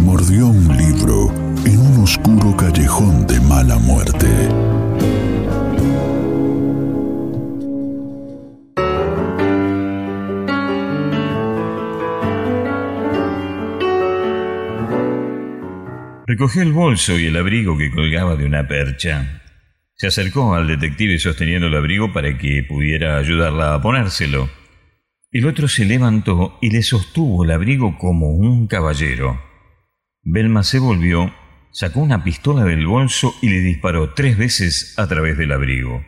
Mordió un libro en un oscuro callejón de mala muerte. Recogió el bolso y el abrigo que colgaba de una percha. Se acercó al detective sosteniendo el abrigo para que pudiera ayudarla a ponérselo. El otro se levantó y le sostuvo el abrigo como un caballero. Belma se volvió, sacó una pistola del bolso y le disparó tres veces a través del abrigo.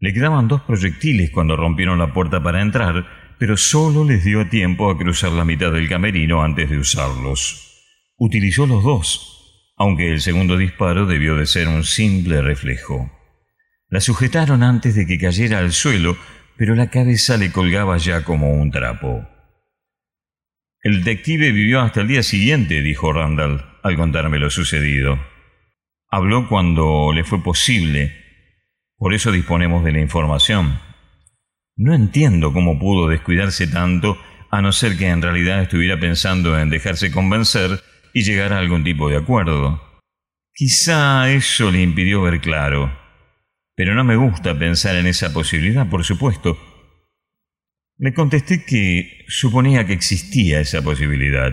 Le quedaban dos proyectiles cuando rompieron la puerta para entrar, pero solo les dio tiempo a cruzar la mitad del camerino antes de usarlos. Utilizó los dos, aunque el segundo disparo debió de ser un simple reflejo. La sujetaron antes de que cayera al suelo, pero la cabeza le colgaba ya como un trapo. El detective vivió hasta el día siguiente, dijo Randall, al contarme lo sucedido. Habló cuando le fue posible, por eso disponemos de la información. No entiendo cómo pudo descuidarse tanto, a no ser que en realidad estuviera pensando en dejarse convencer y llegar a algún tipo de acuerdo. Quizá eso le impidió ver claro. Pero no me gusta pensar en esa posibilidad, por supuesto. Le contesté que suponía que existía esa posibilidad.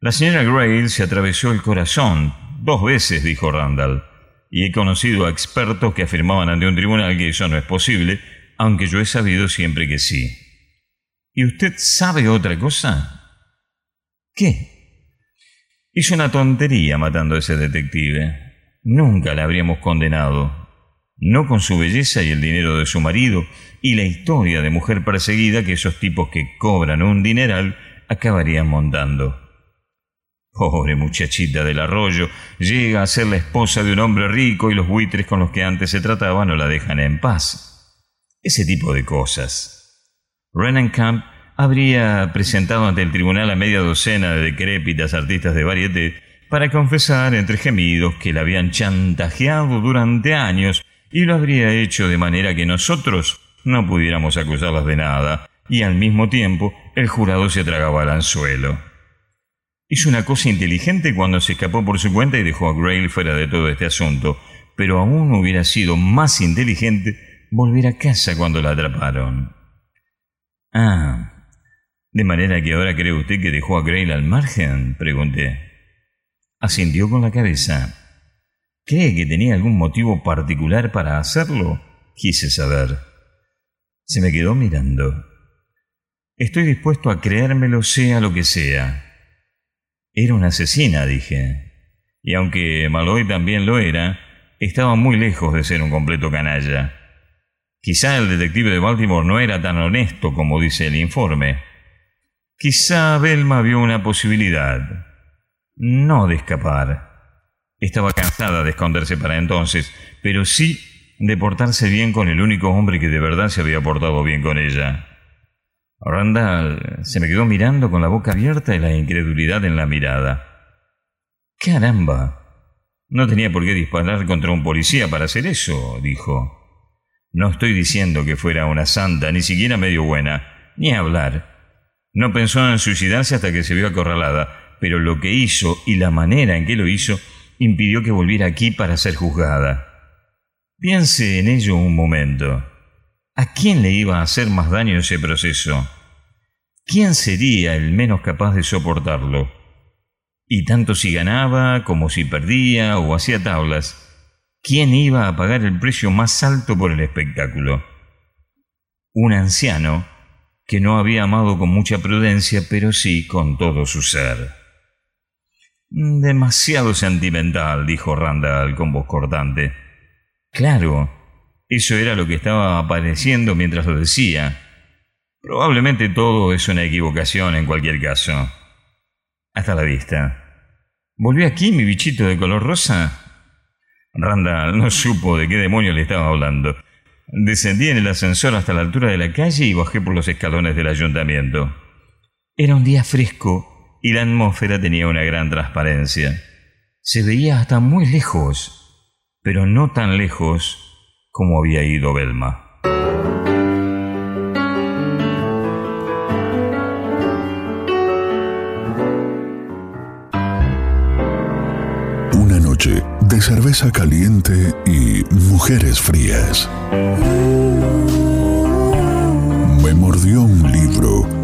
La señora Grayle se atravesó el corazón dos veces, dijo Randall, y he conocido a expertos que afirmaban ante un tribunal que eso no es posible, aunque yo he sabido siempre que sí. ¿Y usted sabe otra cosa? ¿Qué? Hizo una tontería matando a ese detective. Nunca la habríamos condenado. No con su belleza y el dinero de su marido y la historia de mujer perseguida que esos tipos que cobran un dineral acabarían montando. Pobre muchachita del arroyo, llega a ser la esposa de un hombre rico y los buitres con los que antes se trataba no la dejan en paz. Ese tipo de cosas. Camp habría presentado ante el tribunal a media docena de decrépitas artistas de varieté para confesar entre gemidos que la habían chantajeado durante años y lo habría hecho de manera que nosotros no pudiéramos acusarlas de nada, y al mismo tiempo el jurado se tragaba al anzuelo. Hizo una cosa inteligente cuando se escapó por su cuenta y dejó a Grail fuera de todo este asunto, pero aún hubiera sido más inteligente volver a casa cuando la atraparon. Ah, ¿De manera que ahora cree usted que dejó a Grail al margen? pregunté. Asintió con la cabeza. ¿Cree que tenía algún motivo particular para hacerlo? Quise saber. Se me quedó mirando. Estoy dispuesto a creérmelo sea lo que sea. Era una asesina, dije. Y aunque Malloy también lo era, estaba muy lejos de ser un completo canalla. Quizá el detective de Baltimore no era tan honesto como dice el informe. Quizá Belma vio una posibilidad. No de escapar. Estaba cansada de esconderse para entonces, pero sí de portarse bien con el único hombre que de verdad se había portado bien con ella. Randall se me quedó mirando con la boca abierta y la incredulidad en la mirada. Caramba. No tenía por qué disparar contra un policía para hacer eso, dijo. No estoy diciendo que fuera una santa, ni siquiera medio buena, ni hablar. No pensó en suicidarse hasta que se vio acorralada, pero lo que hizo y la manera en que lo hizo impidió que volviera aquí para ser juzgada. Piense en ello un momento. ¿A quién le iba a hacer más daño ese proceso? ¿Quién sería el menos capaz de soportarlo? Y tanto si ganaba como si perdía o hacía tablas, ¿quién iba a pagar el precio más alto por el espectáculo? Un anciano que no había amado con mucha prudencia, pero sí con todo su ser. Demasiado sentimental, dijo Randall con voz cortante. Claro, eso era lo que estaba apareciendo mientras lo decía. Probablemente todo es una equivocación en cualquier caso. Hasta la vista. ¿Volvió aquí mi bichito de color rosa? Randall no supo de qué demonio le estaba hablando. Descendí en el ascensor hasta la altura de la calle y bajé por los escalones del ayuntamiento. Era un día fresco y la atmósfera tenía una gran transparencia. Se veía hasta muy lejos, pero no tan lejos como había ido Belma. Una noche de cerveza caliente y mujeres frías. Me mordió un libro